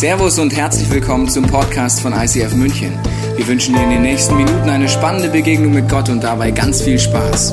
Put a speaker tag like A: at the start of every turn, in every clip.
A: Servus und herzlich willkommen zum Podcast von ICF München. Wir wünschen dir in den nächsten Minuten eine spannende Begegnung mit Gott und dabei ganz viel Spaß.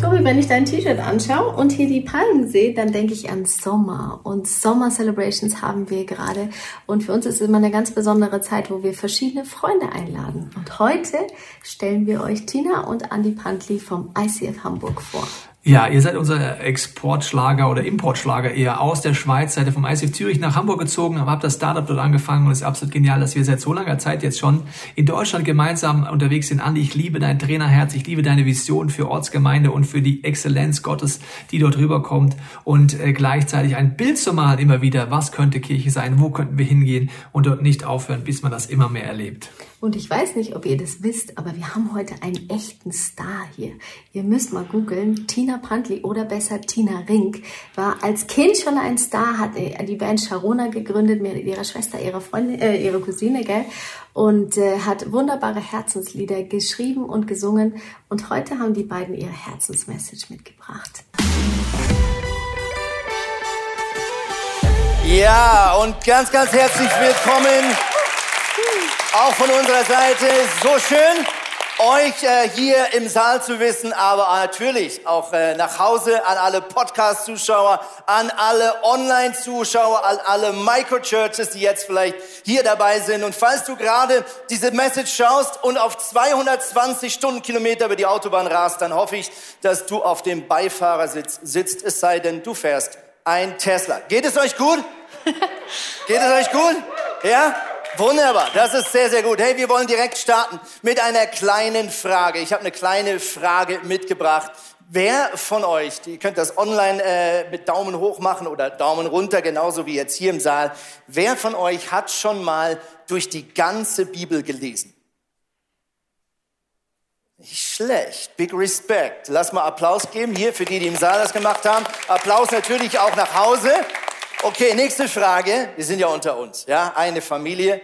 B: Tobi, wenn ich dein T-Shirt anschaue und hier die Palmen sehe, dann denke ich an Sommer. Und Sommer Celebrations haben wir gerade. Und für uns ist es immer eine ganz besondere Zeit, wo wir verschiedene Freunde einladen. Und heute stellen wir euch Tina und Andy Pantli vom ICF Hamburg vor.
C: Ja, ihr seid unser Exportschlager oder Importschlager eher aus der Schweiz, seid ihr vom ICF Zürich nach Hamburg gezogen, habt das Startup dort angefangen und es ist absolut genial, dass wir seit so langer Zeit jetzt schon in Deutschland gemeinsam unterwegs sind. Andi, ich liebe dein Trainerherz, ich liebe deine Vision für Ortsgemeinde und für die Exzellenz Gottes, die dort rüberkommt. Und äh, gleichzeitig ein Bild zu malen immer wieder, was könnte Kirche sein, wo könnten wir hingehen? Und dort nicht aufhören, bis man das immer mehr erlebt.
B: Und ich weiß nicht, ob ihr das wisst, aber wir haben heute einen echten Star hier. Ihr müsst mal googeln. Tina Pantli oder besser Tina Rink war als Kind schon ein Star, hat die Band Sharona gegründet mit ihrer Schwester, ihrer Freundin, äh, ihre Cousine, gell? Und äh, hat wunderbare Herzenslieder geschrieben und gesungen. Und heute haben die beiden ihre Herzensmessage mitgebracht.
D: Ja, und ganz, ganz herzlich willkommen auch von unserer Seite so schön, euch äh, hier im Saal zu wissen, aber natürlich auch äh, nach Hause an alle Podcast-Zuschauer, an alle Online-Zuschauer, an alle Microchurches, die jetzt vielleicht hier dabei sind. Und falls du gerade diese Message schaust und auf 220 Stundenkilometer über die Autobahn rast, dann hoffe ich, dass du auf dem Beifahrersitz sitzt, es sei denn, du fährst ein Tesla. Geht es euch gut? Geht es euch gut? Ja? Wunderbar, das ist sehr, sehr gut. Hey, wir wollen direkt starten mit einer kleinen Frage. Ich habe eine kleine Frage mitgebracht. Wer von euch, ihr könnt das online äh, mit Daumen hoch machen oder Daumen runter, genauso wie jetzt hier im Saal, wer von euch hat schon mal durch die ganze Bibel gelesen? Nicht schlecht, big respect. Lass mal Applaus geben hier für die, die im Saal das gemacht haben. Applaus natürlich auch nach Hause. Okay, nächste Frage. Wir sind ja unter uns, ja, eine Familie.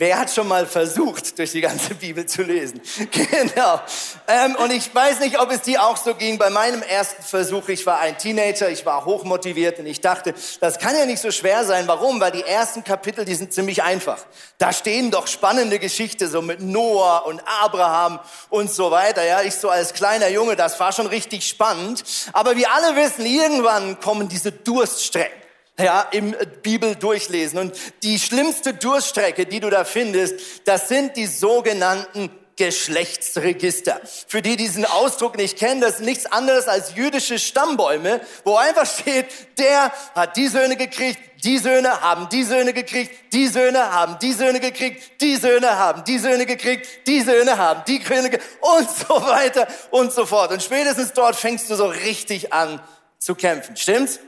D: Wer hat schon mal versucht, durch die ganze Bibel zu lesen? genau. Ähm, und ich weiß nicht, ob es dir auch so ging. Bei meinem ersten Versuch, ich war ein Teenager, ich war hochmotiviert und ich dachte, das kann ja nicht so schwer sein. Warum? Weil die ersten Kapitel, die sind ziemlich einfach. Da stehen doch spannende Geschichten, so mit Noah und Abraham und so weiter. Ja, ich so als kleiner Junge, das war schon richtig spannend. Aber wir alle wissen, irgendwann kommen diese Durststrecken ja, im Bibel durchlesen. Und die schlimmste Durststrecke, die du da findest, das sind die sogenannten Geschlechtsregister. Für die diesen Ausdruck nicht kennen, das ist nichts anderes als jüdische Stammbäume, wo einfach steht, der hat die Söhne gekriegt, die Söhne haben die Söhne gekriegt, die Söhne haben die Söhne gekriegt, die Söhne haben die Söhne gekriegt, die Söhne haben die gekriegt und so weiter und so fort. Und spätestens dort fängst du so richtig an zu kämpfen. Stimmt's?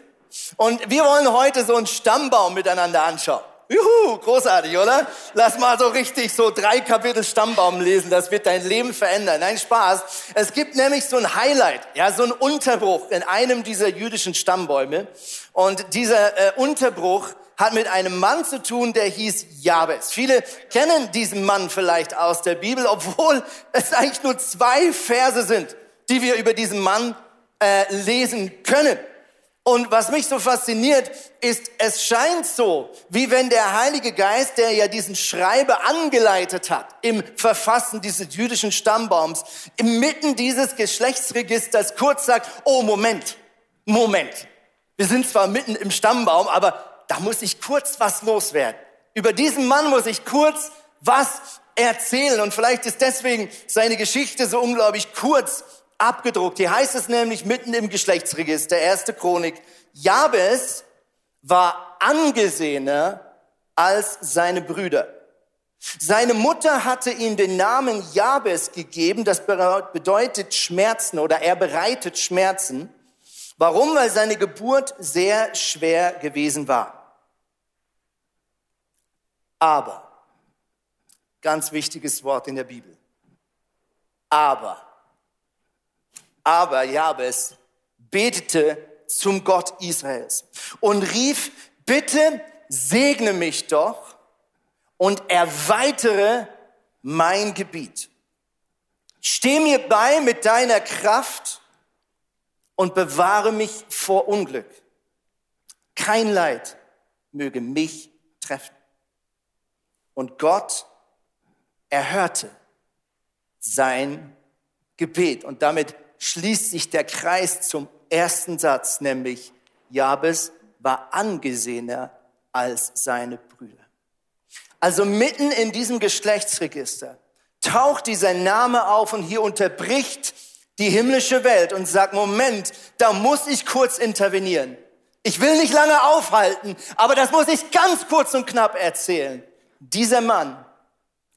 D: Und wir wollen heute so einen Stammbaum miteinander anschauen. Juhu, großartig, oder? Lass mal so richtig so drei Kapitel Stammbaum lesen, das wird dein Leben verändern. Nein, Spaß. Es gibt nämlich so ein Highlight, ja, so ein Unterbruch in einem dieser jüdischen Stammbäume. Und dieser äh, Unterbruch hat mit einem Mann zu tun, der hieß Jabes. Viele kennen diesen Mann vielleicht aus der Bibel, obwohl es eigentlich nur zwei Verse sind, die wir über diesen Mann äh, lesen können. Und was mich so fasziniert, ist, es scheint so, wie wenn der Heilige Geist, der ja diesen Schreiber angeleitet hat im Verfassen dieses jüdischen Stammbaums, inmitten dieses Geschlechtsregisters kurz sagt, oh Moment, Moment, wir sind zwar mitten im Stammbaum, aber da muss ich kurz was loswerden. Über diesen Mann muss ich kurz was erzählen. Und vielleicht ist deswegen seine Geschichte so unglaublich kurz abgedruckt. Hier heißt es nämlich mitten im Geschlechtsregister, erste Chronik, Jabes war angesehener als seine Brüder. Seine Mutter hatte ihm den Namen Jabes gegeben, das bedeutet Schmerzen oder er bereitet Schmerzen. Warum? Weil seine Geburt sehr schwer gewesen war. Aber, ganz wichtiges Wort in der Bibel, aber aber Jabes betete zum Gott Israels und rief, bitte segne mich doch und erweitere mein Gebiet. Steh mir bei mit deiner Kraft und bewahre mich vor Unglück. kein Leid möge mich treffen. Und Gott erhörte sein Gebet. Und damit schließt sich der Kreis zum ersten Satz, nämlich Jabes war angesehener als seine Brüder. Also mitten in diesem Geschlechtsregister taucht dieser Name auf und hier unterbricht die himmlische Welt und sagt, Moment, da muss ich kurz intervenieren. Ich will nicht lange aufhalten, aber das muss ich ganz kurz und knapp erzählen. Dieser Mann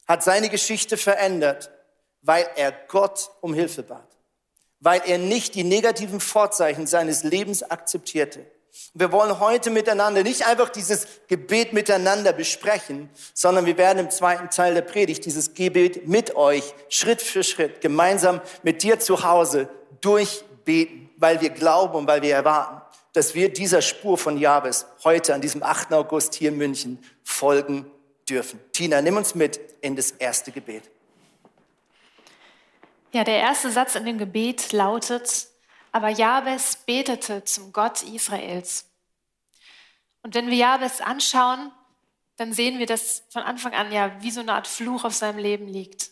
D: hat seine Geschichte verändert, weil er Gott um Hilfe bat, weil er nicht die negativen Vorzeichen seines Lebens akzeptierte. Wir wollen heute miteinander nicht einfach dieses Gebet miteinander besprechen, sondern wir werden im zweiten Teil der Predigt dieses Gebet mit euch Schritt für Schritt gemeinsam mit dir zu Hause durchbeten, weil wir glauben und weil wir erwarten, dass wir dieser Spur von Jabes heute an diesem 8. August hier in München folgen dürfen. Tina, nimm uns mit in das erste Gebet.
E: Ja, der erste Satz in dem Gebet lautet, aber Jabes betete zum Gott Israels. Und wenn wir Jabes anschauen, dann sehen wir, dass von Anfang an ja wie so eine Art Fluch auf seinem Leben liegt.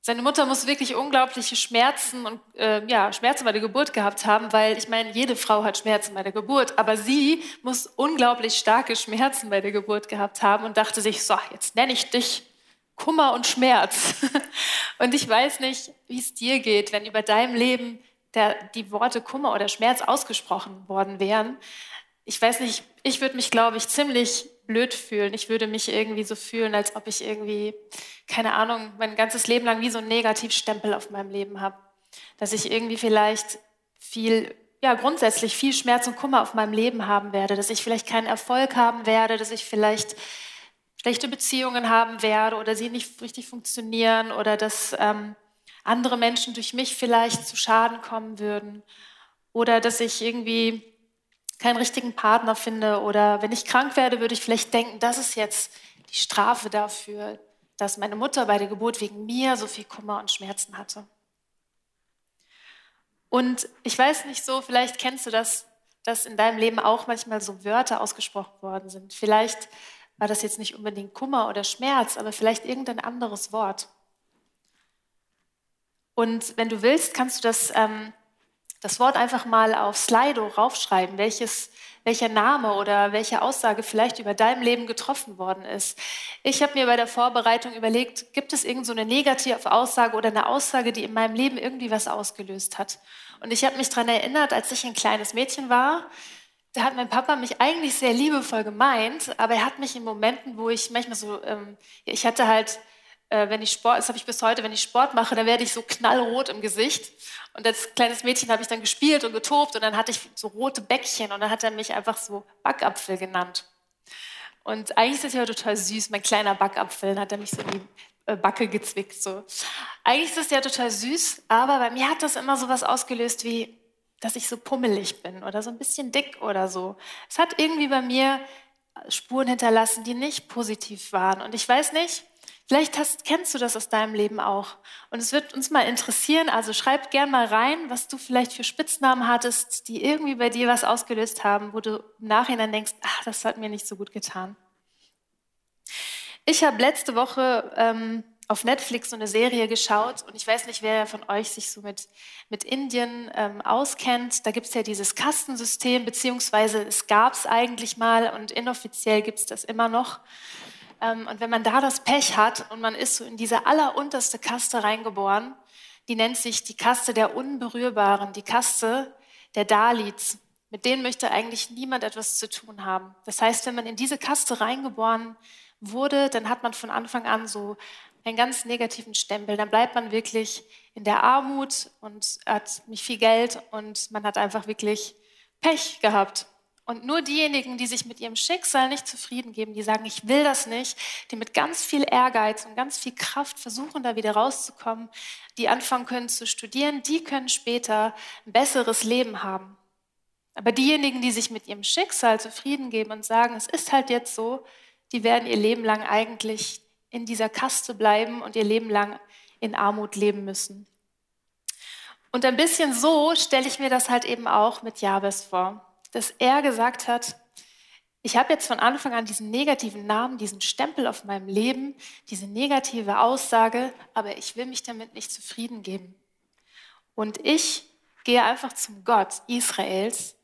E: Seine Mutter muss wirklich unglaubliche Schmerzen und äh, ja Schmerzen bei der Geburt gehabt haben, weil ich meine, jede Frau hat Schmerzen bei der Geburt, aber sie muss unglaublich starke Schmerzen bei der Geburt gehabt haben und dachte sich, so jetzt nenne ich dich Kummer und Schmerz. und ich weiß nicht, wie es dir geht, wenn über deinem Leben der, die Worte Kummer oder Schmerz ausgesprochen worden wären. Ich weiß nicht, ich würde mich, glaube ich, ziemlich blöd fühlen. Ich würde mich irgendwie so fühlen, als ob ich irgendwie, keine Ahnung, mein ganzes Leben lang wie so einen Negativstempel auf meinem Leben habe. Dass ich irgendwie vielleicht viel, ja, grundsätzlich viel Schmerz und Kummer auf meinem Leben haben werde, dass ich vielleicht keinen Erfolg haben werde, dass ich vielleicht schlechte Beziehungen haben werde oder sie nicht richtig funktionieren oder dass ähm, andere Menschen durch mich vielleicht zu Schaden kommen würden oder dass ich irgendwie keinen richtigen Partner finde oder wenn ich krank werde, würde ich vielleicht denken, das ist jetzt die Strafe dafür, dass meine Mutter bei der Geburt wegen mir so viel Kummer und Schmerzen hatte. Und ich weiß nicht so, vielleicht kennst du das, dass in deinem Leben auch manchmal so Wörter ausgesprochen worden sind. Vielleicht war das jetzt nicht unbedingt Kummer oder Schmerz, aber vielleicht irgendein anderes Wort. Und wenn du willst, kannst du das, ähm, das Wort einfach mal auf Slido raufschreiben, welches, welcher Name oder welche Aussage vielleicht über deinem Leben getroffen worden ist. Ich habe mir bei der Vorbereitung überlegt, gibt es irgend so negative Aussage oder eine Aussage, die in meinem Leben irgendwie was ausgelöst hat. Und ich habe mich daran erinnert, als ich ein kleines Mädchen war, da hat mein Papa mich eigentlich sehr liebevoll gemeint, aber er hat mich in Momenten, wo ich manchmal so, ähm, ich hatte halt äh, wenn ich Sport, das habe ich bis heute, wenn ich Sport mache, dann werde ich so knallrot im Gesicht. Und als kleines Mädchen habe ich dann gespielt und getobt und dann hatte ich so rote Bäckchen und dann hat er mich einfach so Backapfel genannt. Und eigentlich ist das ja total süß, mein kleiner Backapfel, dann hat er mich so in die äh, Backe gezwickt. So. Eigentlich ist das ja total süß, aber bei mir hat das immer so was ausgelöst wie, dass ich so pummelig bin oder so ein bisschen dick oder so. Es hat irgendwie bei mir Spuren hinterlassen, die nicht positiv waren. Und ich weiß nicht, Vielleicht hast, kennst du das aus deinem Leben auch. Und es wird uns mal interessieren, also schreib gern mal rein, was du vielleicht für Spitznamen hattest, die irgendwie bei dir was ausgelöst haben, wo du im Nachhinein denkst, ach, das hat mir nicht so gut getan. Ich habe letzte Woche ähm, auf Netflix so eine Serie geschaut und ich weiß nicht, wer von euch sich so mit, mit Indien ähm, auskennt. Da gibt es ja dieses Kastensystem, beziehungsweise es gab es eigentlich mal und inoffiziell gibt es das immer noch. Ähm, und wenn man da das Pech hat und man ist so in diese allerunterste Kaste reingeboren, die nennt sich die Kaste der Unberührbaren, die Kaste der Dalits. Mit denen möchte eigentlich niemand etwas zu tun haben. Das heißt, wenn man in diese Kaste reingeboren wurde, dann hat man von Anfang an so einen ganz negativen Stempel. Dann bleibt man wirklich in der Armut und hat nicht viel Geld und man hat einfach wirklich Pech gehabt. Und nur diejenigen, die sich mit ihrem Schicksal nicht zufrieden geben, die sagen, ich will das nicht, die mit ganz viel Ehrgeiz und ganz viel Kraft versuchen, da wieder rauszukommen, die anfangen können zu studieren, die können später ein besseres Leben haben. Aber diejenigen, die sich mit ihrem Schicksal zufrieden geben und sagen, es ist halt jetzt so, die werden ihr Leben lang eigentlich in dieser Kaste bleiben und ihr Leben lang in Armut leben müssen. Und ein bisschen so stelle ich mir das halt eben auch mit Jabes vor dass er gesagt hat, ich habe jetzt von Anfang an diesen negativen Namen, diesen Stempel auf meinem Leben, diese negative Aussage, aber ich will mich damit nicht zufrieden geben. Und ich gehe einfach zum Gott Israels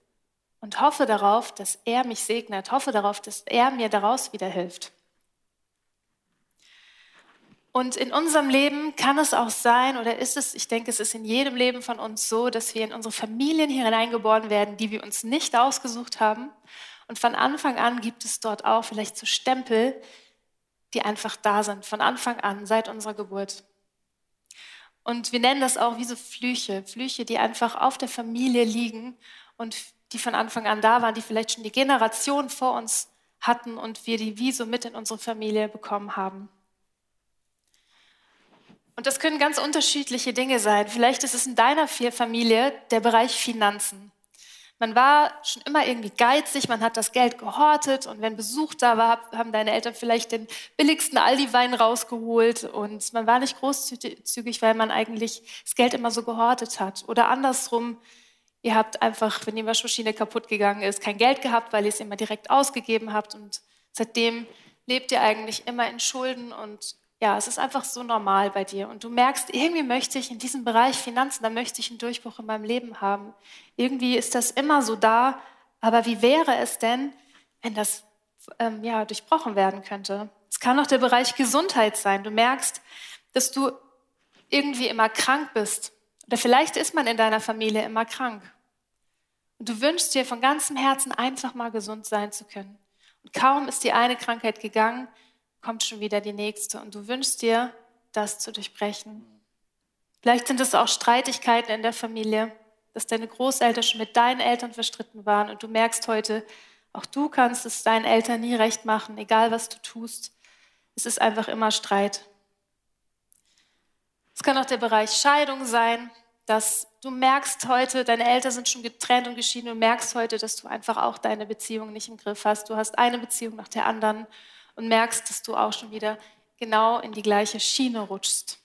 E: und hoffe darauf, dass er mich segnet, hoffe darauf, dass er mir daraus wieder hilft. Und in unserem Leben kann es auch sein, oder ist es, ich denke, es ist in jedem Leben von uns so, dass wir in unsere Familien hier hineingeboren werden, die wir uns nicht ausgesucht haben. Und von Anfang an gibt es dort auch vielleicht so Stempel, die einfach da sind, von Anfang an, seit unserer Geburt. Und wir nennen das auch wie so Flüche, Flüche, die einfach auf der Familie liegen und die von Anfang an da waren, die vielleicht schon die Generation vor uns hatten und wir die wie so mit in unsere Familie bekommen haben. Und das können ganz unterschiedliche Dinge sein. Vielleicht ist es in deiner Familie der Bereich Finanzen. Man war schon immer irgendwie geizig, man hat das Geld gehortet und wenn Besuch da war, haben deine Eltern vielleicht den billigsten Aldi-Wein rausgeholt und man war nicht großzügig, weil man eigentlich das Geld immer so gehortet hat. Oder andersrum, ihr habt einfach, wenn die Waschmaschine kaputt gegangen ist, kein Geld gehabt, weil ihr es immer direkt ausgegeben habt und seitdem lebt ihr eigentlich immer in Schulden und ja, es ist einfach so normal bei dir. Und du merkst, irgendwie möchte ich in diesem Bereich Finanzen, da möchte ich einen Durchbruch in meinem Leben haben. Irgendwie ist das immer so da. Aber wie wäre es denn, wenn das ähm, ja, durchbrochen werden könnte? Es kann auch der Bereich Gesundheit sein. Du merkst, dass du irgendwie immer krank bist. Oder vielleicht ist man in deiner Familie immer krank. Und du wünschst dir von ganzem Herzen einfach mal gesund sein zu können. Und kaum ist die eine Krankheit gegangen, kommt schon wieder die nächste und du wünschst dir, das zu durchbrechen. Vielleicht sind es auch Streitigkeiten in der Familie, dass deine Großeltern schon mit deinen Eltern verstritten waren und du merkst heute, auch du kannst es deinen Eltern nie recht machen, egal was du tust. Es ist einfach immer Streit. Es kann auch der Bereich Scheidung sein, dass du merkst heute, deine Eltern sind schon getrennt und geschieden und merkst heute, dass du einfach auch deine Beziehung nicht im Griff hast. Du hast eine Beziehung nach der anderen und merkst, dass du auch schon wieder genau in die gleiche Schiene rutschst.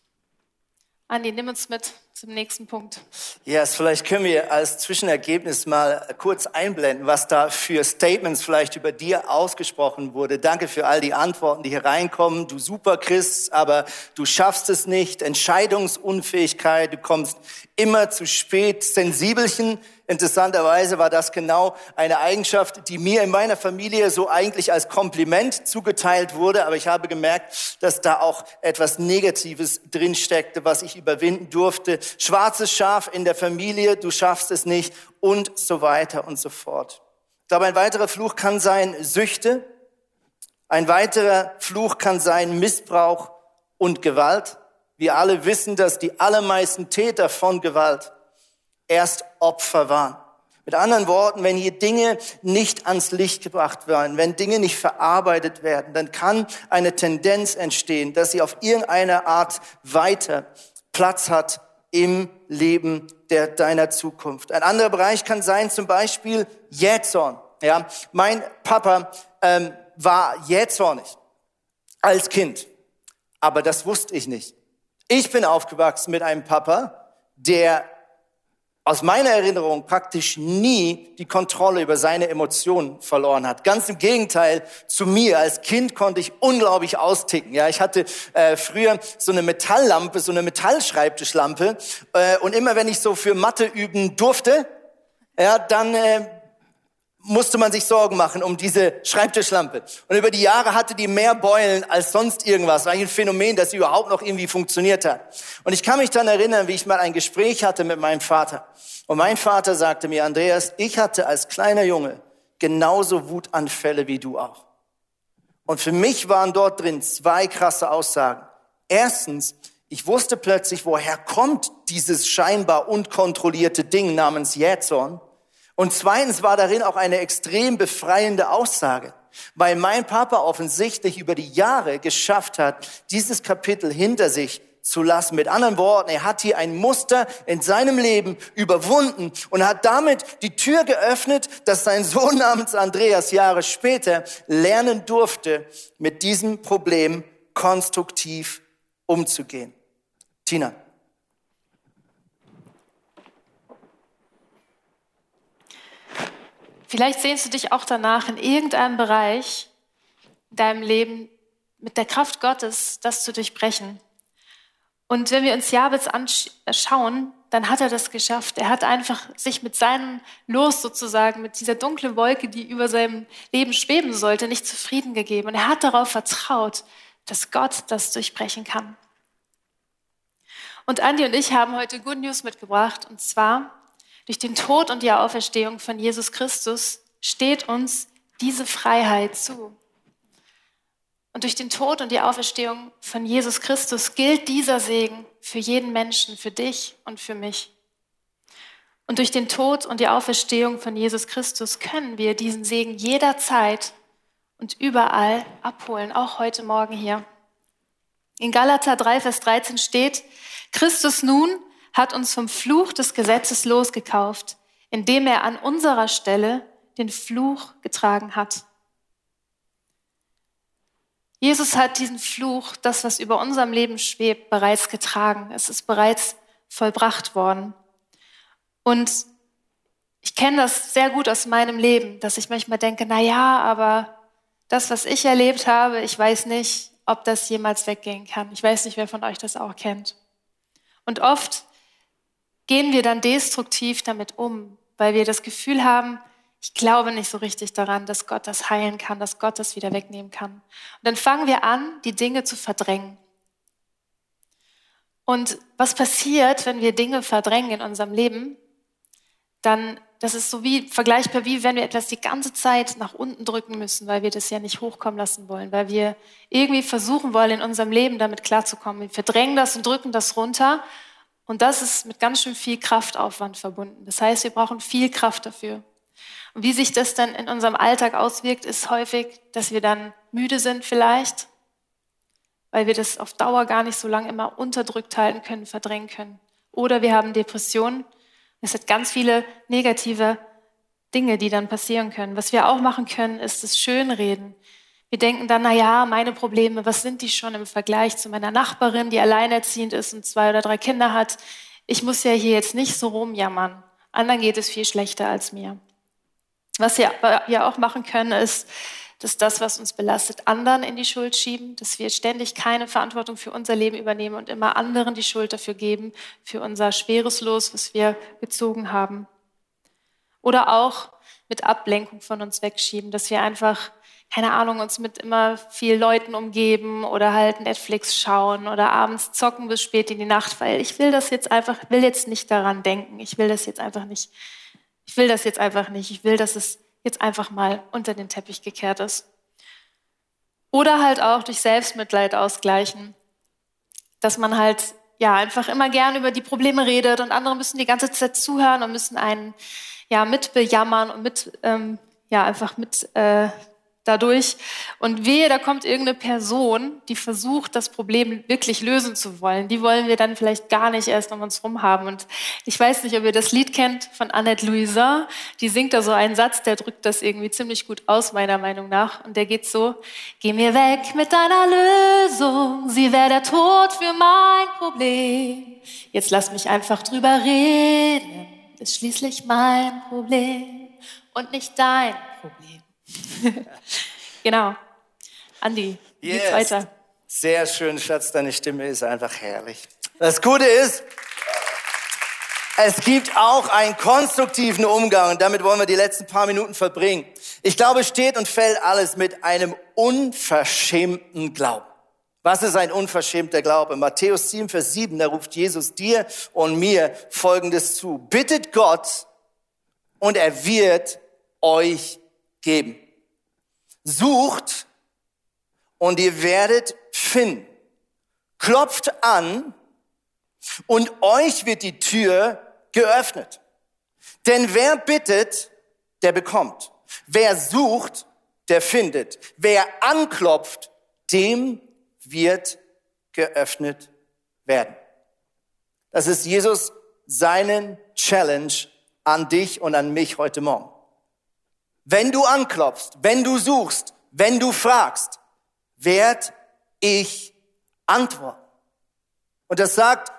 E: Andi, nimm uns mit zum nächsten Punkt.
D: Ja, yes, vielleicht können wir als Zwischenergebnis mal kurz einblenden, was da für Statements vielleicht über dir ausgesprochen wurde. Danke für all die Antworten, die hier reinkommen. Du super Christ, aber du schaffst es nicht. Entscheidungsunfähigkeit, du kommst immer zu spät. Sensibelchen, Interessanterweise war das genau eine Eigenschaft, die mir in meiner Familie so eigentlich als Kompliment zugeteilt wurde, aber ich habe gemerkt, dass da auch etwas Negatives drinsteckte, was ich überwinden durfte. Schwarzes Schaf in der Familie, du schaffst es nicht und so weiter und so fort. Ich glaube, ein weiterer Fluch kann sein Süchte. Ein weiterer Fluch kann sein Missbrauch und Gewalt. Wir alle wissen, dass die allermeisten Täter von Gewalt erst Opfer waren. Mit anderen Worten, wenn hier Dinge nicht ans Licht gebracht werden, wenn Dinge nicht verarbeitet werden, dann kann eine Tendenz entstehen, dass sie auf irgendeine Art weiter Platz hat im Leben der, deiner Zukunft. Ein anderer Bereich kann sein, zum Beispiel Jähzorn. Ja, mein Papa ähm, war jähzornig als Kind, aber das wusste ich nicht. Ich bin aufgewachsen mit einem Papa, der aus meiner Erinnerung praktisch nie die Kontrolle über seine Emotionen verloren hat. Ganz im Gegenteil zu mir. Als Kind konnte ich unglaublich austicken. Ja, ich hatte äh, früher so eine Metalllampe, so eine Metallschreibtischlampe. Äh, und immer wenn ich so für Mathe üben durfte, ja, dann äh, musste man sich Sorgen machen um diese Schreibtischlampe. Und über die Jahre hatte die mehr Beulen als sonst irgendwas. War ein Phänomen, das überhaupt noch irgendwie funktioniert hat. Und ich kann mich dann erinnern, wie ich mal ein Gespräch hatte mit meinem Vater. Und mein Vater sagte mir, Andreas, ich hatte als kleiner Junge genauso Wutanfälle wie du auch. Und für mich waren dort drin zwei krasse Aussagen. Erstens, ich wusste plötzlich, woher kommt dieses scheinbar unkontrollierte Ding namens Jähzorn. Und zweitens war darin auch eine extrem befreiende Aussage, weil mein Papa offensichtlich über die Jahre geschafft hat, dieses Kapitel hinter sich zu lassen. Mit anderen Worten, er hat hier ein Muster in seinem Leben überwunden und hat damit die Tür geöffnet, dass sein Sohn namens Andreas Jahre später lernen durfte, mit diesem Problem konstruktiv umzugehen. Tina.
E: Vielleicht sehnst du dich auch danach, in irgendeinem Bereich in deinem Leben mit der Kraft Gottes das zu durchbrechen. Und wenn wir uns Jabez anschauen, dann hat er das geschafft. Er hat einfach sich mit seinem Los sozusagen, mit dieser dunklen Wolke, die über seinem Leben schweben sollte, nicht zufrieden gegeben. Und er hat darauf vertraut, dass Gott das durchbrechen kann. Und Andi und ich haben heute Good News mitgebracht. Und zwar, durch den Tod und die Auferstehung von Jesus Christus steht uns diese Freiheit zu. Und durch den Tod und die Auferstehung von Jesus Christus gilt dieser Segen für jeden Menschen, für dich und für mich. Und durch den Tod und die Auferstehung von Jesus Christus können wir diesen Segen jederzeit und überall abholen, auch heute Morgen hier. In Galater 3, Vers 13 steht, Christus nun hat uns vom Fluch des Gesetzes losgekauft, indem er an unserer Stelle den Fluch getragen hat. Jesus hat diesen Fluch, das, was über unserem Leben schwebt, bereits getragen. Es ist bereits vollbracht worden. Und ich kenne das sehr gut aus meinem Leben, dass ich manchmal denke, na ja, aber das, was ich erlebt habe, ich weiß nicht, ob das jemals weggehen kann. Ich weiß nicht, wer von euch das auch kennt. Und oft gehen wir dann destruktiv damit um, weil wir das Gefühl haben, ich glaube nicht so richtig daran, dass Gott das heilen kann, dass Gott das wieder wegnehmen kann. Und dann fangen wir an, die Dinge zu verdrängen. Und was passiert, wenn wir Dinge verdrängen in unserem Leben? Dann, das ist so wie vergleichbar wie wenn wir etwas die ganze Zeit nach unten drücken müssen, weil wir das ja nicht hochkommen lassen wollen, weil wir irgendwie versuchen wollen, in unserem Leben damit klarzukommen. Wir verdrängen das und drücken das runter. Und das ist mit ganz schön viel Kraftaufwand verbunden. Das heißt, wir brauchen viel Kraft dafür. Und wie sich das dann in unserem Alltag auswirkt, ist häufig, dass wir dann müde sind vielleicht, weil wir das auf Dauer gar nicht so lange immer unterdrückt halten können, verdrängen können. Oder wir haben Depressionen. Es hat ganz viele negative Dinge, die dann passieren können. Was wir auch machen können, ist das Schönreden. Wir denken dann, na ja, meine Probleme, was sind die schon im Vergleich zu meiner Nachbarin, die alleinerziehend ist und zwei oder drei Kinder hat? Ich muss ja hier jetzt nicht so rumjammern. Anderen geht es viel schlechter als mir. Was wir ja auch machen können, ist, dass das, was uns belastet, anderen in die Schuld schieben, dass wir ständig keine Verantwortung für unser Leben übernehmen und immer anderen die Schuld dafür geben, für unser schweres Los, was wir gezogen haben. Oder auch mit Ablenkung von uns wegschieben, dass wir einfach, keine Ahnung, uns mit immer viel Leuten umgeben oder halt Netflix schauen oder abends zocken bis spät in die Nacht, weil ich will das jetzt einfach, will jetzt nicht daran denken, ich will das jetzt einfach nicht ich will das jetzt einfach nicht. Ich will, dass es jetzt einfach mal unter den Teppich gekehrt ist. Oder halt auch durch Selbstmitleid ausgleichen, dass man halt ja einfach immer gern über die Probleme redet und andere müssen die ganze Zeit zuhören und müssen einen ja mitbejammern und mit ähm, ja einfach mit äh, dadurch. Und wehe, da kommt irgendeine Person, die versucht, das Problem wirklich lösen zu wollen. Die wollen wir dann vielleicht gar nicht erst um uns rum haben. Und ich weiß nicht, ob ihr das Lied kennt von Annette Louisa. Die singt da so einen Satz, der drückt das irgendwie ziemlich gut aus, meiner Meinung nach. Und der geht so, geh mir weg mit deiner Lösung. Sie wäre der Tod für mein Problem. Jetzt lass mich einfach drüber reden. Ist schließlich mein Problem und nicht dein Problem. genau. Andi, yes. geht's weiter.
D: Sehr schön, Schatz, deine Stimme ist einfach herrlich. Das Gute ist, es gibt auch einen konstruktiven Umgang und damit wollen wir die letzten paar Minuten verbringen. Ich glaube, steht und fällt alles mit einem unverschämten Glauben. Was ist ein unverschämter Glaube? Matthäus 7, Vers 7, da ruft Jesus dir und mir Folgendes zu. Bittet Gott und er wird euch geben. Sucht und ihr werdet finden. Klopft an und euch wird die Tür geöffnet. Denn wer bittet, der bekommt. Wer sucht, der findet. Wer anklopft, dem wird geöffnet werden. Das ist Jesus seinen Challenge an dich und an mich heute Morgen. Wenn du anklopfst, wenn du suchst, wenn du fragst, werd ich antworten. Und das sagt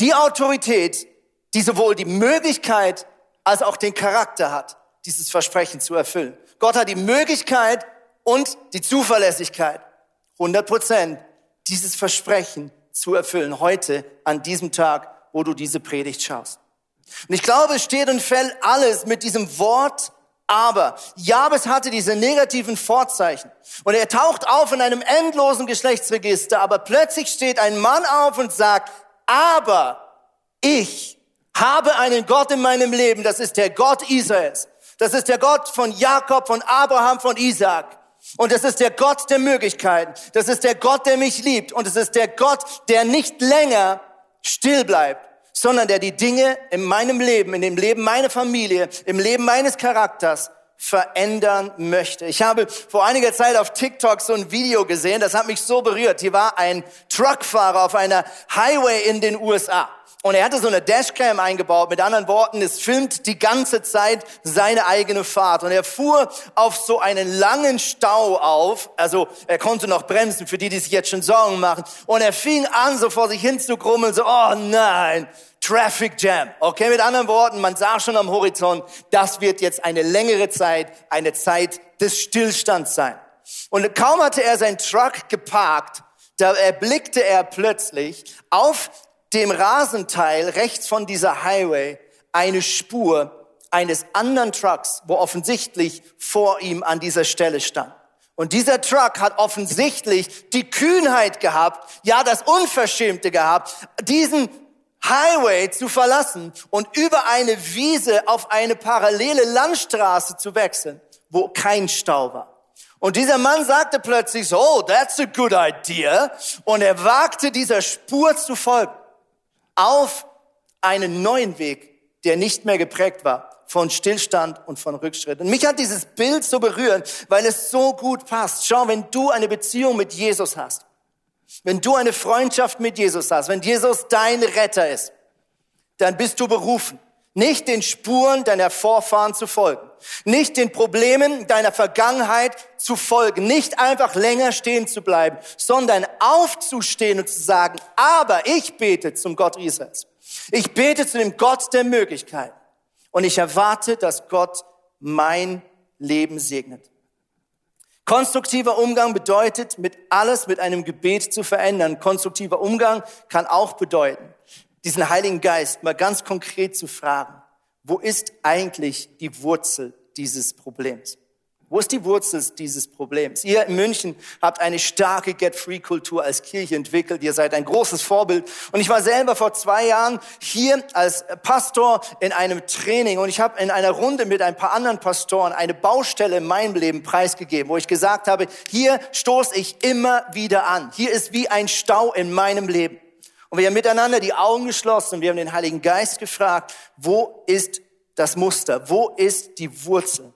D: die Autorität, die sowohl die Möglichkeit als auch den Charakter hat, dieses Versprechen zu erfüllen. Gott hat die Möglichkeit und die Zuverlässigkeit, 100 Prozent dieses Versprechen zu erfüllen, heute an diesem Tag, wo du diese Predigt schaust. Und ich glaube, es steht und fällt alles mit diesem Wort aber. Jabes hatte diese negativen Vorzeichen. Und er taucht auf in einem endlosen Geschlechtsregister, aber plötzlich steht ein Mann auf und sagt, aber ich habe einen Gott in meinem Leben, das ist der Gott Israels. Das ist der Gott von Jakob, von Abraham, von Isaac. Und es ist der Gott der Möglichkeiten. Das ist der Gott, der mich liebt. Und es ist der Gott, der nicht länger still bleibt, sondern der die Dinge in meinem Leben, in dem Leben meiner Familie, im Leben meines Charakters verändern möchte. Ich habe vor einiger Zeit auf TikTok so ein Video gesehen, das hat mich so berührt. Hier war ein Truckfahrer auf einer Highway in den USA. Und er hatte so eine Dashcam eingebaut. Mit anderen Worten, es filmt die ganze Zeit seine eigene Fahrt. Und er fuhr auf so einen langen Stau auf. Also er konnte noch bremsen, für die, die sich jetzt schon Sorgen machen. Und er fing an, so vor sich hin zu grummeln, so, oh nein, Traffic Jam. Okay, mit anderen Worten, man sah schon am Horizont, das wird jetzt eine längere Zeit, eine Zeit des Stillstands sein. Und kaum hatte er sein Truck geparkt, da erblickte er plötzlich auf dem Rasenteil rechts von dieser Highway eine Spur eines anderen Trucks, wo offensichtlich vor ihm an dieser Stelle stand. Und dieser Truck hat offensichtlich die Kühnheit gehabt, ja das Unverschämte gehabt, diesen Highway zu verlassen und über eine Wiese auf eine parallele Landstraße zu wechseln, wo kein Stau war. Und dieser Mann sagte plötzlich so, oh, that's a good idea. Und er wagte dieser Spur zu folgen auf einen neuen Weg, der nicht mehr geprägt war von Stillstand und von Rückschritt. Und mich hat dieses Bild so berührt, weil es so gut passt. Schau, wenn du eine Beziehung mit Jesus hast, wenn du eine Freundschaft mit Jesus hast, wenn Jesus dein Retter ist, dann bist du berufen, nicht den Spuren deiner Vorfahren zu folgen, nicht den Problemen deiner Vergangenheit zu folgen, nicht einfach länger stehen zu bleiben, sondern aufzustehen und zu sagen, aber ich bete zum Gott Israels. Ich bete zu dem Gott der Möglichkeit. Und ich erwarte, dass Gott mein Leben segnet. Konstruktiver Umgang bedeutet, mit alles mit einem Gebet zu verändern. Konstruktiver Umgang kann auch bedeuten, diesen Heiligen Geist mal ganz konkret zu fragen, wo ist eigentlich die Wurzel dieses Problems? Wo ist die Wurzel dieses Problems? Ihr in München habt eine starke Get-Free-Kultur als Kirche entwickelt. Ihr seid ein großes Vorbild. Und ich war selber vor zwei Jahren hier als Pastor in einem Training und ich habe in einer Runde mit ein paar anderen Pastoren eine Baustelle in meinem Leben preisgegeben, wo ich gesagt habe, hier stoße ich immer wieder an. Hier ist wie ein Stau in meinem Leben. Und wir haben miteinander die Augen geschlossen und wir haben den Heiligen Geist gefragt, wo ist das Muster? Wo ist die Wurzel?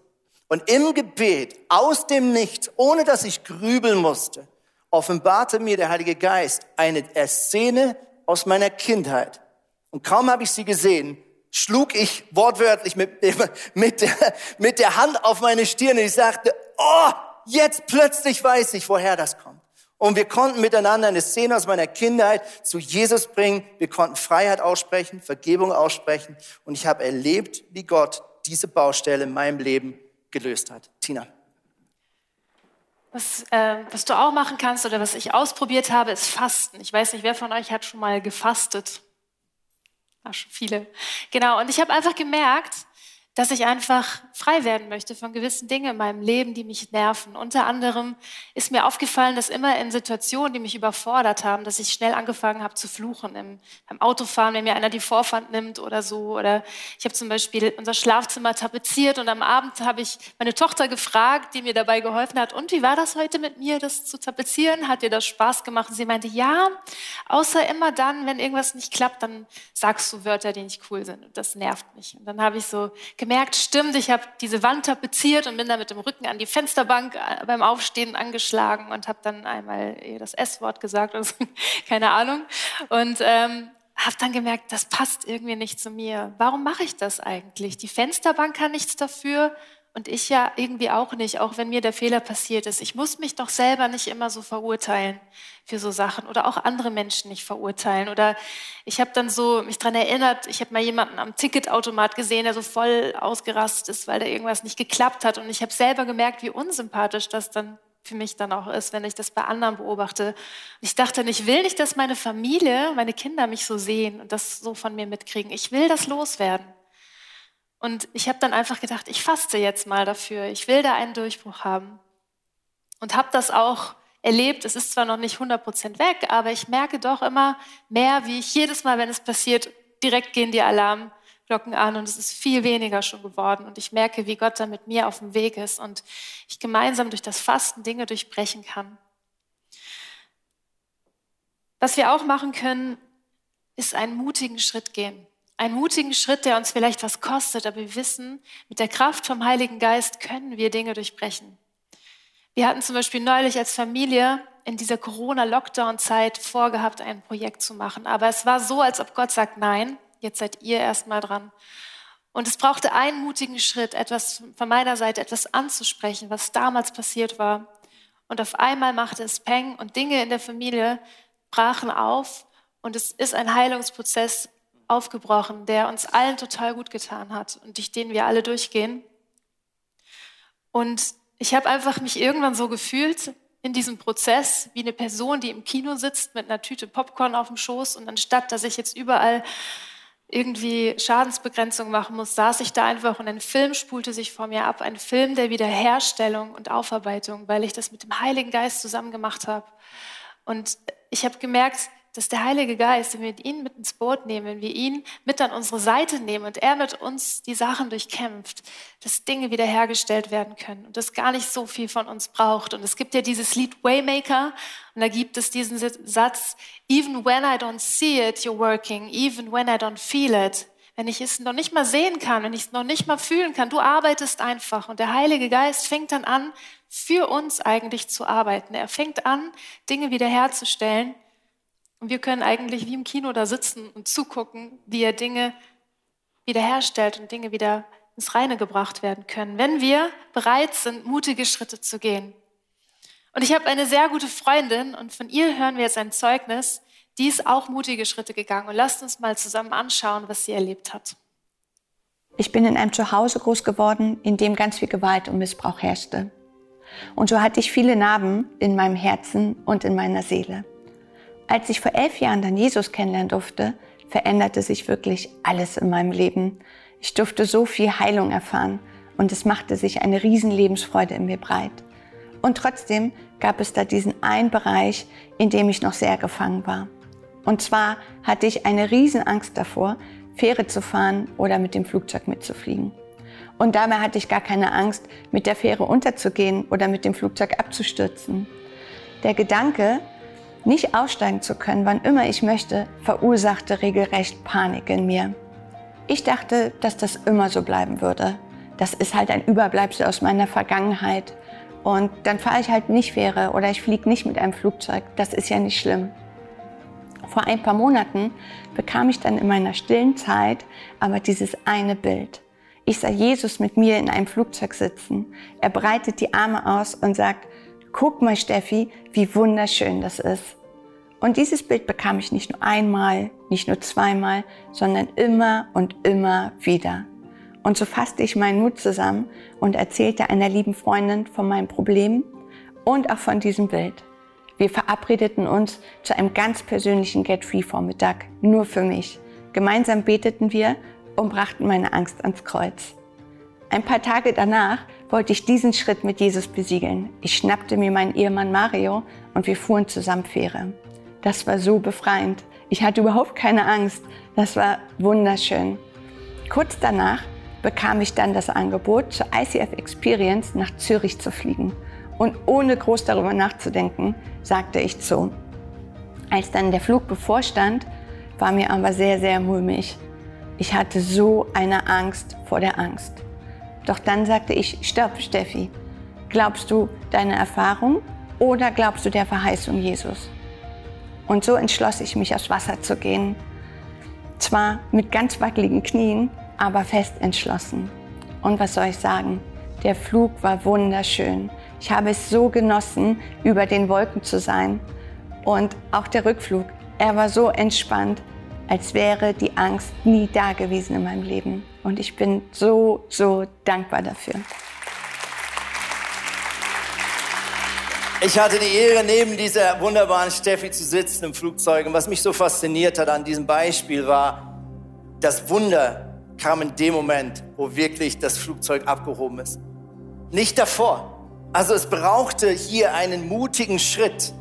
D: Und im Gebet, aus dem Nichts, ohne dass ich grübeln musste, offenbarte mir der Heilige Geist eine Szene aus meiner Kindheit. Und kaum habe ich sie gesehen, schlug ich wortwörtlich mit, mit, der, mit der Hand auf meine Stirn und ich sagte, oh, jetzt plötzlich weiß ich, woher das kommt. Und wir konnten miteinander eine Szene aus meiner Kindheit zu Jesus bringen. Wir konnten Freiheit aussprechen, Vergebung aussprechen. Und ich habe erlebt, wie Gott diese Baustelle in meinem Leben gelöst hat. Tina.
E: Was, äh, was du auch machen kannst oder was ich ausprobiert habe, ist Fasten. Ich weiß nicht, wer von euch hat schon mal gefastet? Ach, schon viele. Genau, und ich habe einfach gemerkt, dass ich einfach frei werden möchte von gewissen Dingen in meinem Leben, die mich nerven. Unter anderem ist mir aufgefallen, dass immer in Situationen, die mich überfordert haben, dass ich schnell angefangen habe zu fluchen. Im, beim Autofahren, wenn mir einer die Vorfahrt nimmt oder so. Oder ich habe zum Beispiel unser Schlafzimmer tapeziert und am Abend habe ich meine Tochter gefragt, die mir dabei geholfen hat, und wie war das heute mit mir, das zu tapezieren? Hat dir das Spaß gemacht? Und sie meinte, ja, außer immer dann, wenn irgendwas nicht klappt, dann sagst du Wörter, die nicht cool sind. Und das nervt mich. Und dann habe ich so gemerkt, stimmt, ich habe diese Wand tapeziert und bin dann mit dem Rücken an die Fensterbank äh, beim Aufstehen angeschlagen und habe dann einmal das S-Wort gesagt oder so, keine Ahnung. Und ähm, habe dann gemerkt, das passt irgendwie nicht zu mir. Warum mache ich das eigentlich? Die Fensterbank kann nichts dafür und ich ja irgendwie auch nicht, auch wenn mir der Fehler passiert ist. Ich muss mich doch selber nicht immer so verurteilen für so Sachen oder auch andere Menschen nicht verurteilen. Oder ich habe dann so mich dran erinnert, ich habe mal jemanden am Ticketautomat gesehen, der so voll ausgerastet ist, weil da irgendwas nicht geklappt hat. Und ich habe selber gemerkt, wie unsympathisch das dann für mich dann auch ist, wenn ich das bei anderen beobachte. Ich dachte, ich will nicht, dass meine Familie, meine Kinder mich so sehen und das so von mir mitkriegen. Ich will das loswerden. Und ich habe dann einfach gedacht, ich faste jetzt mal dafür. Ich will da einen Durchbruch haben. Und habe das auch erlebt. Es ist zwar noch nicht 100 Prozent weg, aber ich merke doch immer mehr, wie ich jedes Mal, wenn es passiert, direkt gehen die Alarmglocken an und es ist viel weniger schon geworden. Und ich merke, wie Gott da mit mir auf dem Weg ist und ich gemeinsam durch das Fasten Dinge durchbrechen kann. Was wir auch machen können, ist einen mutigen Schritt gehen einen mutigen Schritt, der uns vielleicht was kostet, aber wir wissen, mit der Kraft vom Heiligen Geist können wir Dinge durchbrechen. Wir hatten zum Beispiel neulich als Familie in dieser Corona-Lockdown-Zeit vorgehabt, ein Projekt zu machen. Aber es war so, als ob Gott sagt, nein, jetzt seid ihr erstmal dran. Und es brauchte einen mutigen Schritt, etwas von meiner Seite, etwas anzusprechen, was damals passiert war. Und auf einmal machte es Peng und Dinge in der Familie brachen auf. Und es ist ein Heilungsprozess aufgebrochen, der uns allen total gut getan hat und durch den wir alle durchgehen. Und ich habe einfach mich irgendwann so gefühlt in diesem Prozess wie eine Person, die im Kino sitzt mit einer Tüte Popcorn auf dem Schoß und anstatt, dass ich jetzt überall irgendwie Schadensbegrenzung machen muss, saß ich da einfach und ein Film spulte sich vor mir ab, ein Film der Wiederherstellung und Aufarbeitung, weil ich das mit dem Heiligen Geist zusammen gemacht habe. Und ich habe gemerkt, dass der Heilige Geist, wenn wir ihn mit ins Boot nehmen, wenn wir ihn mit an unsere Seite nehmen und er mit uns die Sachen durchkämpft, dass Dinge wiederhergestellt werden können und das gar nicht so viel von uns braucht. Und es gibt ja dieses Lied Waymaker und da gibt es diesen Satz, even when I don't see it, you're working, even when I don't feel it. Wenn ich es noch nicht mal sehen kann, wenn ich es noch nicht mal fühlen kann, du arbeitest einfach und der Heilige Geist fängt dann an, für uns eigentlich zu arbeiten. Er fängt an, Dinge wiederherzustellen und wir können eigentlich wie im Kino da sitzen und zugucken, wie er Dinge wiederherstellt und Dinge wieder ins Reine gebracht werden können, wenn wir bereit sind, mutige Schritte zu gehen. Und ich habe eine sehr gute Freundin und von ihr hören wir jetzt ein Zeugnis, die ist auch mutige Schritte gegangen. Und lasst uns mal zusammen anschauen, was sie erlebt hat.
F: Ich bin in einem Zuhause groß geworden, in dem ganz viel Gewalt und Missbrauch herrschte. Und so hatte ich viele Narben in meinem Herzen und in meiner Seele. Als ich vor elf Jahren dann Jesus kennenlernen durfte, veränderte sich wirklich alles in meinem Leben. Ich durfte so viel Heilung erfahren und es machte sich eine riesen Lebensfreude in mir breit. Und trotzdem gab es da diesen einen Bereich, in dem ich noch sehr gefangen war. Und zwar hatte ich eine riesen Angst davor, Fähre zu fahren oder mit dem Flugzeug mitzufliegen. Und dabei hatte ich gar keine Angst, mit der Fähre unterzugehen oder mit dem Flugzeug abzustürzen. Der Gedanke, nicht aussteigen zu können, wann immer ich möchte, verursachte regelrecht Panik in mir. Ich dachte, dass das immer so bleiben würde. Das ist halt ein Überbleibsel aus meiner Vergangenheit. Und dann fahre ich halt nicht Fähre oder ich fliege nicht mit einem Flugzeug. Das ist ja nicht schlimm. Vor ein paar Monaten bekam ich dann in meiner stillen Zeit aber dieses eine Bild. Ich sah Jesus mit mir in einem Flugzeug sitzen. Er breitet die Arme aus und sagt, guck mal Steffi, wie wunderschön das ist. Und dieses Bild bekam ich nicht nur einmal, nicht nur zweimal, sondern immer und immer wieder. Und so fasste ich meinen Mut zusammen und erzählte einer lieben Freundin von meinem Problem und auch von diesem Bild. Wir verabredeten uns zu einem ganz persönlichen Get-Free-Vormittag, nur für mich. Gemeinsam beteten wir und brachten meine Angst ans Kreuz. Ein paar Tage danach wollte ich diesen Schritt mit Jesus besiegeln. Ich schnappte mir meinen Ehemann Mario und wir fuhren zusammen Fähre. Das war so befreiend. Ich hatte überhaupt keine Angst. Das war wunderschön. Kurz danach bekam ich dann das Angebot, zur ICF Experience nach Zürich zu fliegen. Und ohne groß darüber nachzudenken, sagte ich zu. Als dann der Flug bevorstand, war mir aber sehr, sehr mulmig. Ich hatte so eine Angst vor der Angst. Doch dann sagte ich, stopp, Steffi. Glaubst du deine Erfahrung oder glaubst du der Verheißung Jesus? Und so entschloss ich mich, aufs Wasser zu gehen. Zwar mit ganz wackeligen Knien, aber fest entschlossen. Und was soll ich sagen? Der Flug war wunderschön. Ich habe es so genossen, über den Wolken zu sein. Und auch der Rückflug, er war so entspannt, als wäre die Angst nie da gewesen in meinem Leben. Und ich bin so, so dankbar dafür.
D: Ich hatte die Ehre, neben dieser wunderbaren Steffi zu sitzen im Flugzeug. Und was mich so fasziniert hat an diesem Beispiel war, das Wunder kam in dem Moment, wo wirklich das Flugzeug abgehoben ist. Nicht davor. Also es brauchte hier einen mutigen Schritt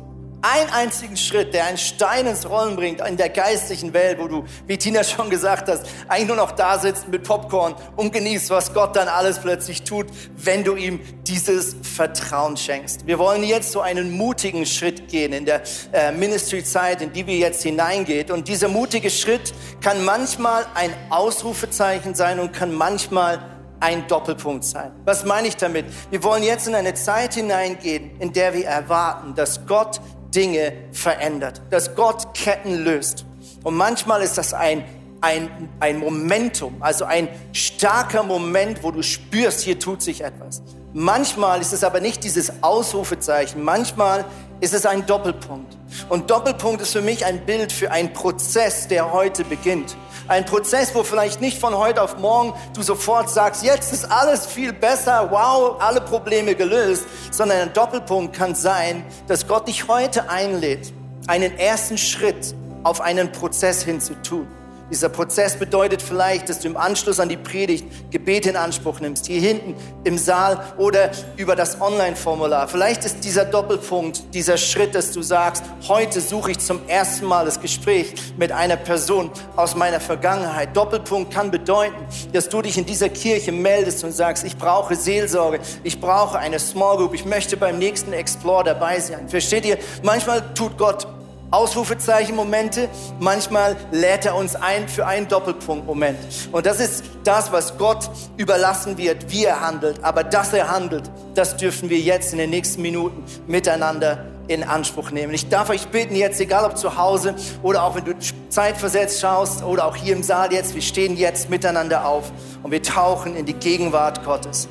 D: einen einzigen Schritt, der einen Stein ins Rollen bringt in der geistlichen Welt, wo du, wie Tina schon gesagt hast, eigentlich nur noch da sitzt mit Popcorn und genießt, was Gott dann alles plötzlich tut, wenn du ihm dieses Vertrauen schenkst. Wir wollen jetzt so einen mutigen Schritt gehen in der äh, Ministry-Zeit, in die wir jetzt hineingehen. Und dieser mutige Schritt kann manchmal ein Ausrufezeichen sein und kann manchmal ein Doppelpunkt sein. Was meine ich damit? Wir wollen jetzt in eine Zeit hineingehen, in der wir erwarten, dass Gott Dinge verändert, dass Gott Ketten löst. Und manchmal ist das ein, ein, ein Momentum, also ein starker Moment, wo du spürst, hier tut sich etwas. Manchmal ist es aber nicht dieses Ausrufezeichen, manchmal ist es ein Doppelpunkt. Und Doppelpunkt ist für mich ein Bild für einen Prozess, der heute beginnt. Ein Prozess, wo vielleicht nicht von heute auf morgen du sofort sagst, jetzt ist alles viel besser, wow, alle Probleme gelöst, sondern ein Doppelpunkt kann sein, dass Gott dich heute einlädt, einen ersten Schritt auf einen Prozess hin zu tun. Dieser Prozess bedeutet vielleicht, dass du im Anschluss an die Predigt Gebet in Anspruch nimmst, hier hinten im Saal oder über das Online-Formular. Vielleicht ist dieser Doppelpunkt, dieser Schritt, dass du sagst, heute suche ich zum ersten Mal das Gespräch mit einer Person aus meiner Vergangenheit. Doppelpunkt kann bedeuten, dass du dich in dieser Kirche meldest und sagst, ich brauche Seelsorge, ich brauche eine Small Group, ich möchte beim nächsten Explore dabei sein. Versteht ihr? Manchmal tut Gott Ausrufezeichen-Momente. Manchmal lädt er uns ein für einen Doppelpunkt-Moment. Und das ist das, was Gott überlassen wird, wie er handelt. Aber dass er handelt, das dürfen wir jetzt in den nächsten Minuten miteinander in Anspruch nehmen. Ich darf euch bitten, jetzt, egal ob zu Hause oder auch wenn du zeitversetzt schaust oder auch hier im Saal jetzt, wir stehen jetzt miteinander auf und wir tauchen in die Gegenwart Gottes.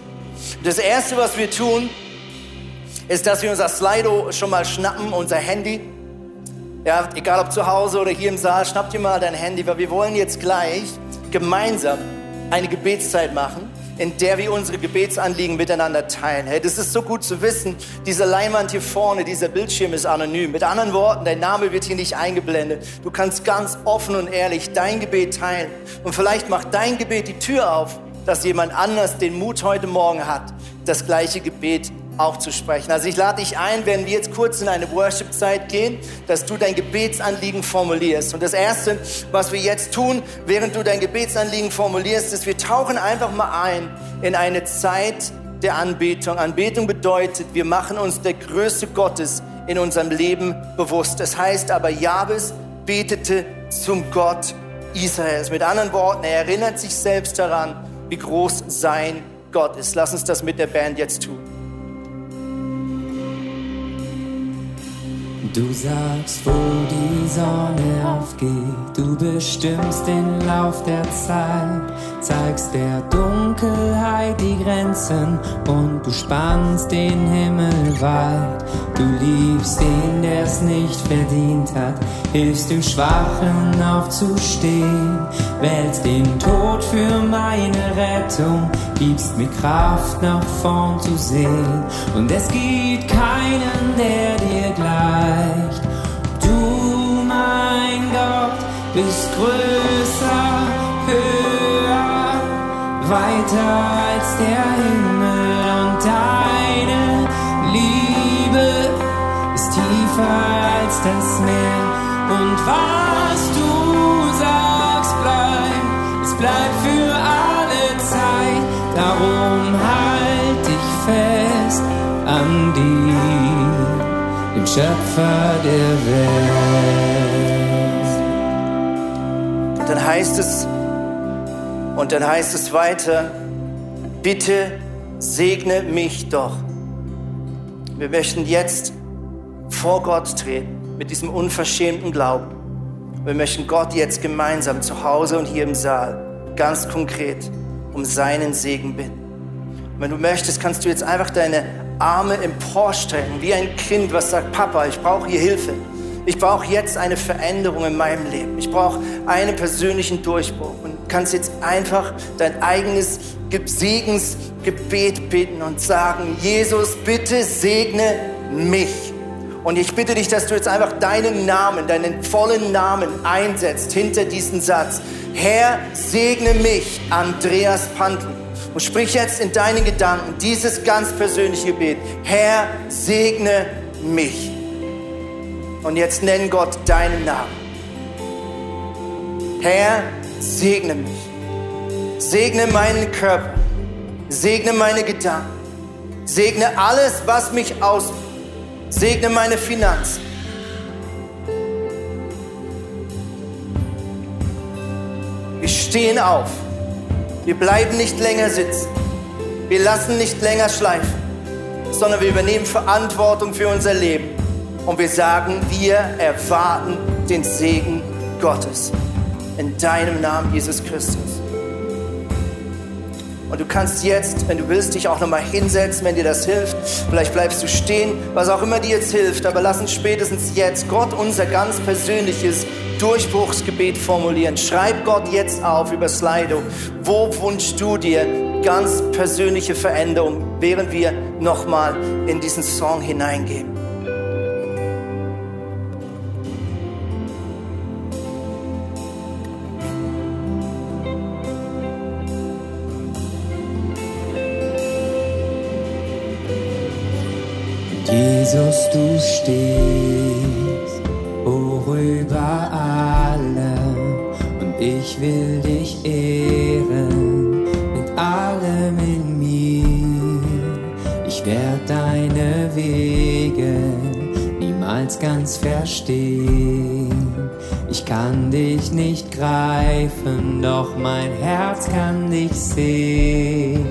D: Das Erste, was wir tun, ist, dass wir unser Slido schon mal schnappen, unser Handy ja, egal ob zu Hause oder hier im Saal, schnapp dir mal dein Handy, weil wir wollen jetzt gleich gemeinsam eine Gebetszeit machen, in der wir unsere Gebetsanliegen miteinander teilen. Hey, das ist so gut zu wissen. Diese Leinwand hier vorne, dieser Bildschirm ist anonym. Mit anderen Worten, dein Name wird hier nicht eingeblendet. Du kannst ganz offen und ehrlich dein Gebet teilen. Und vielleicht macht dein Gebet die Tür auf, dass jemand anders den Mut heute Morgen hat, das gleiche Gebet auch zu sprechen. Also ich lade dich ein, wenn wir jetzt kurz in eine Worship-Zeit gehen, dass du dein Gebetsanliegen formulierst. Und das Erste, was wir jetzt tun, während du dein Gebetsanliegen formulierst, ist, wir tauchen einfach mal ein in eine Zeit der Anbetung. Anbetung bedeutet, wir machen uns der Größe Gottes in unserem Leben bewusst. Das heißt aber, Jabes betete zum Gott Israels. Mit anderen Worten, er erinnert sich selbst daran, wie groß sein Gott ist. Lass uns das mit der Band jetzt tun.
G: Du sagst, wo die Sonne aufgeht, du bestimmst den Lauf der Zeit, zeigst der Dunkelheit die Grenzen. Und du spannst den Himmel weit. Du liebst den, der es nicht verdient hat, hilfst dem Schwachen aufzustehen, wählst den Tod für meine Rettung, gibst mir Kraft nach vorn zu sehen. Und es gibt keinen, der dir gleicht reicht. Du, mein Gott, bist größer, höher, weiter als der Himmel und deine Liebe ist tiefer als das Meer. Und was du sagst, bleibt, es bleibt für alle Zeit. Darum halt dich fest an dir Schöpfer der
D: Welt. Und dann heißt es, und dann heißt es weiter, bitte segne mich doch. Wir möchten jetzt vor Gott treten mit diesem unverschämten Glauben. Wir möchten Gott jetzt gemeinsam zu Hause und hier im Saal ganz konkret um seinen Segen bitten. Wenn du möchtest, kannst du jetzt einfach deine Arme emporstrecken, wie ein Kind, was sagt, Papa, ich brauche hier Hilfe. Ich brauche jetzt eine Veränderung in meinem Leben. Ich brauche einen persönlichen Durchbruch. Und kannst jetzt einfach dein eigenes Segensgebet beten und sagen, Jesus, bitte segne mich. Und ich bitte dich, dass du jetzt einfach deinen Namen, deinen vollen Namen einsetzt hinter diesen Satz. Herr, segne mich, Andreas Pantl. Und sprich jetzt in deinen Gedanken dieses ganz persönliche Gebet. Herr, segne mich. Und jetzt nenn Gott deinen Namen. Herr, segne mich. Segne meinen Körper. Segne meine Gedanken. Segne alles, was mich ausmacht. Segne meine Finanzen. Wir stehen auf. Wir bleiben nicht länger sitzen. Wir lassen nicht länger schleifen, sondern wir übernehmen Verantwortung für unser Leben. Und wir sagen, wir erwarten den Segen Gottes. In deinem Namen, Jesus Christus. Und du kannst jetzt, wenn du willst, dich auch nochmal hinsetzen, wenn dir das hilft. Vielleicht bleibst du stehen, was auch immer dir jetzt hilft. Aber lass uns spätestens jetzt Gott unser ganz persönliches Durchbruchsgebet formulieren. Schreib Gott jetzt auf über Slido. Wo wünschst du dir ganz persönliche Veränderung, während wir nochmal in diesen Song hineingehen?
G: Jesus, du stehst hoch über allem und ich will dich ehren mit allem in mir. Ich werde deine Wege niemals ganz verstehen. Ich kann dich nicht greifen, doch mein Herz kann dich sehen.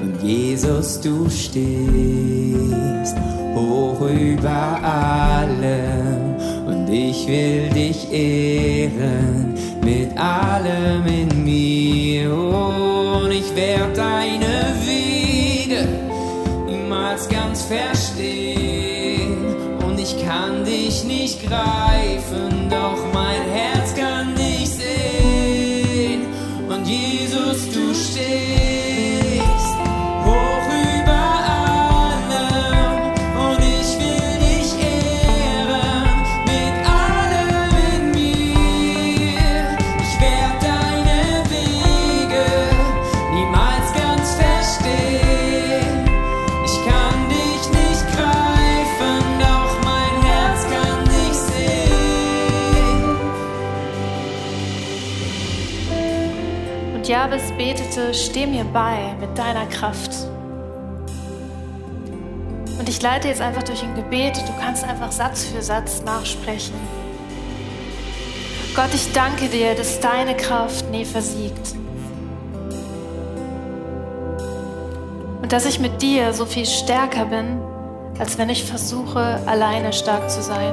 G: Und Jesus, du stehst hoch über allem und ich will dich ehren mit allem in mir. Und ich werde deine Wege niemals ganz verstehen
E: Jabes betete, steh mir bei mit deiner Kraft. Und ich leite jetzt einfach durch ein Gebet. Du kannst einfach Satz für Satz nachsprechen. Gott, ich danke dir, dass deine Kraft nie versiegt. Und dass ich mit dir so viel stärker bin, als wenn ich versuche, alleine stark zu sein.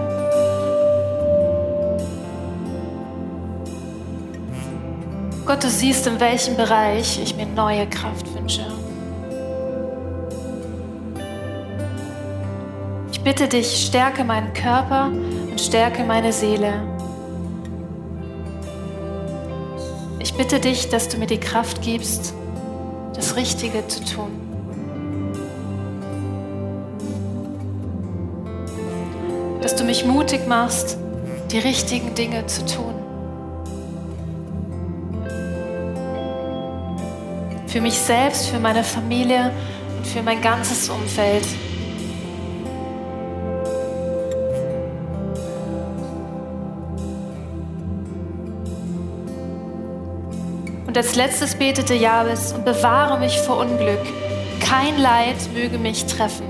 E: Gott, du siehst, in welchem Bereich ich mir neue Kraft wünsche. Ich bitte dich, stärke meinen Körper und stärke meine Seele. Ich bitte dich, dass du mir die Kraft gibst, das Richtige zu tun. Dass du mich mutig machst, die richtigen Dinge zu tun. Für mich selbst, für meine Familie und für mein ganzes Umfeld. Und als letztes betete Jabes und bewahre mich vor Unglück. Kein Leid möge mich treffen.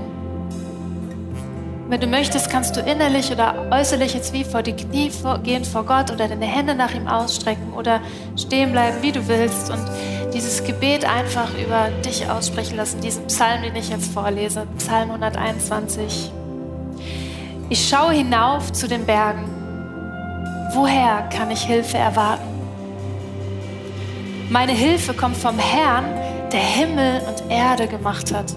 E: Wenn du möchtest, kannst du innerlich oder äußerlich jetzt wie vor die Knie gehen vor Gott oder deine Hände nach ihm ausstrecken oder stehen bleiben, wie du willst und dieses Gebet einfach über dich aussprechen lassen, diesen Psalm, den ich jetzt vorlese, Psalm 121. Ich schaue hinauf zu den Bergen. Woher kann ich Hilfe erwarten? Meine Hilfe kommt vom Herrn, der Himmel und Erde gemacht hat.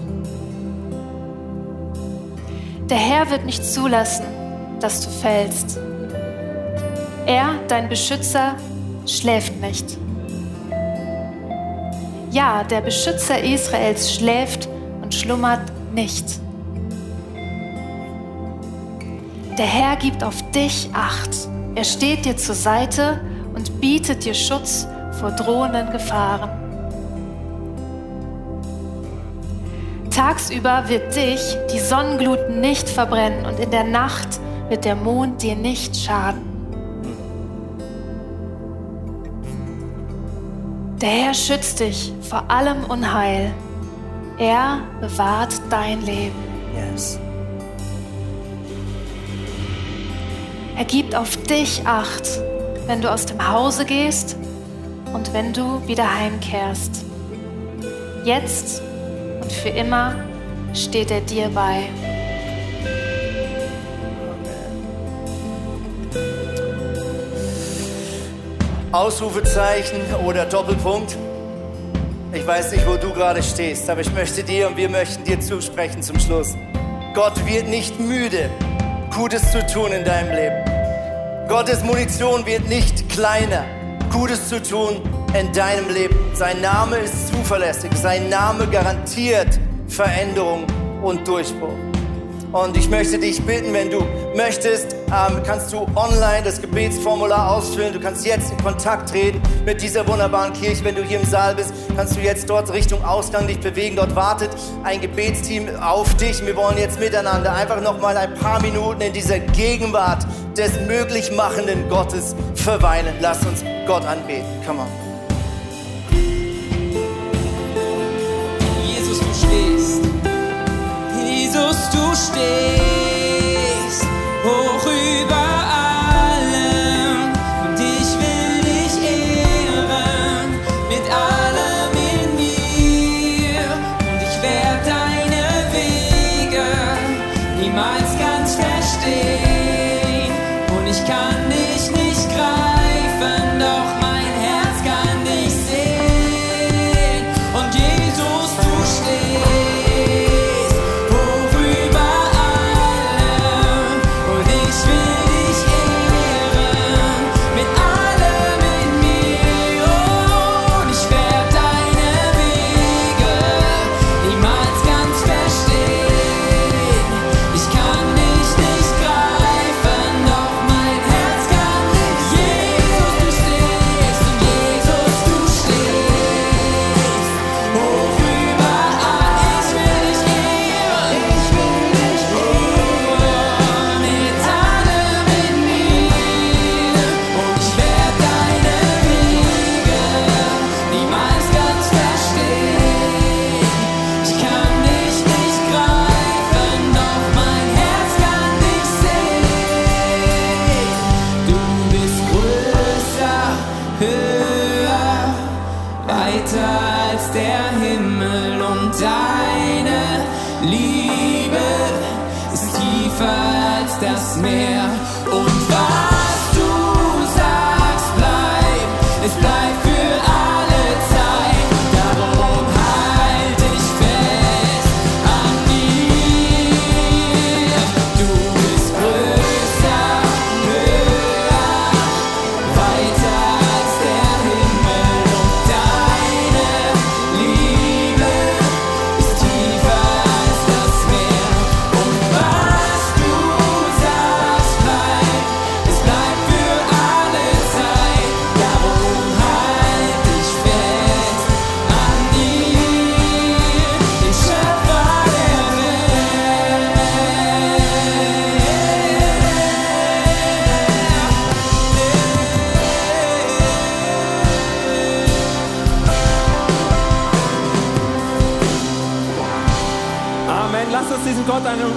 E: Der Herr wird nicht zulassen, dass du fällst. Er, dein Beschützer, schläft nicht. Ja, der Beschützer Israels schläft und schlummert nicht. Der Herr gibt auf dich Acht. Er steht dir zur Seite und bietet dir Schutz vor drohenden Gefahren. Tagsüber wird dich die Sonnenglut nicht verbrennen und in der Nacht wird der Mond dir nicht schaden. Der Herr schützt dich vor allem Unheil. Er bewahrt dein Leben.
D: Yes.
E: Er gibt auf dich Acht, wenn du aus dem Hause gehst und wenn du wieder heimkehrst. Jetzt und für immer steht er dir bei.
D: Ausrufezeichen oder Doppelpunkt. Ich weiß nicht, wo du gerade stehst, aber ich möchte dir und wir möchten dir zusprechen zum Schluss. Gott wird nicht müde, Gutes zu tun in deinem Leben. Gottes Munition wird nicht kleiner, Gutes zu tun in deinem Leben. Sein Name ist zuverlässig, sein Name garantiert Veränderung und Durchbruch. Und ich möchte dich bitten, wenn du möchtest, ähm, kannst du online das Gebetsformular ausfüllen. Du kannst jetzt in Kontakt treten mit dieser wunderbaren Kirche. Wenn du hier im Saal bist, kannst du jetzt dort Richtung Ausgang dich bewegen. Dort wartet ein Gebetsteam auf dich. Wir wollen jetzt miteinander einfach noch mal ein paar Minuten in dieser Gegenwart des möglichmachenden Gottes verweilen. Lass uns Gott anbeten. Come on.
G: Jesus, du stehst. Jesus, du stehst hoch über allem.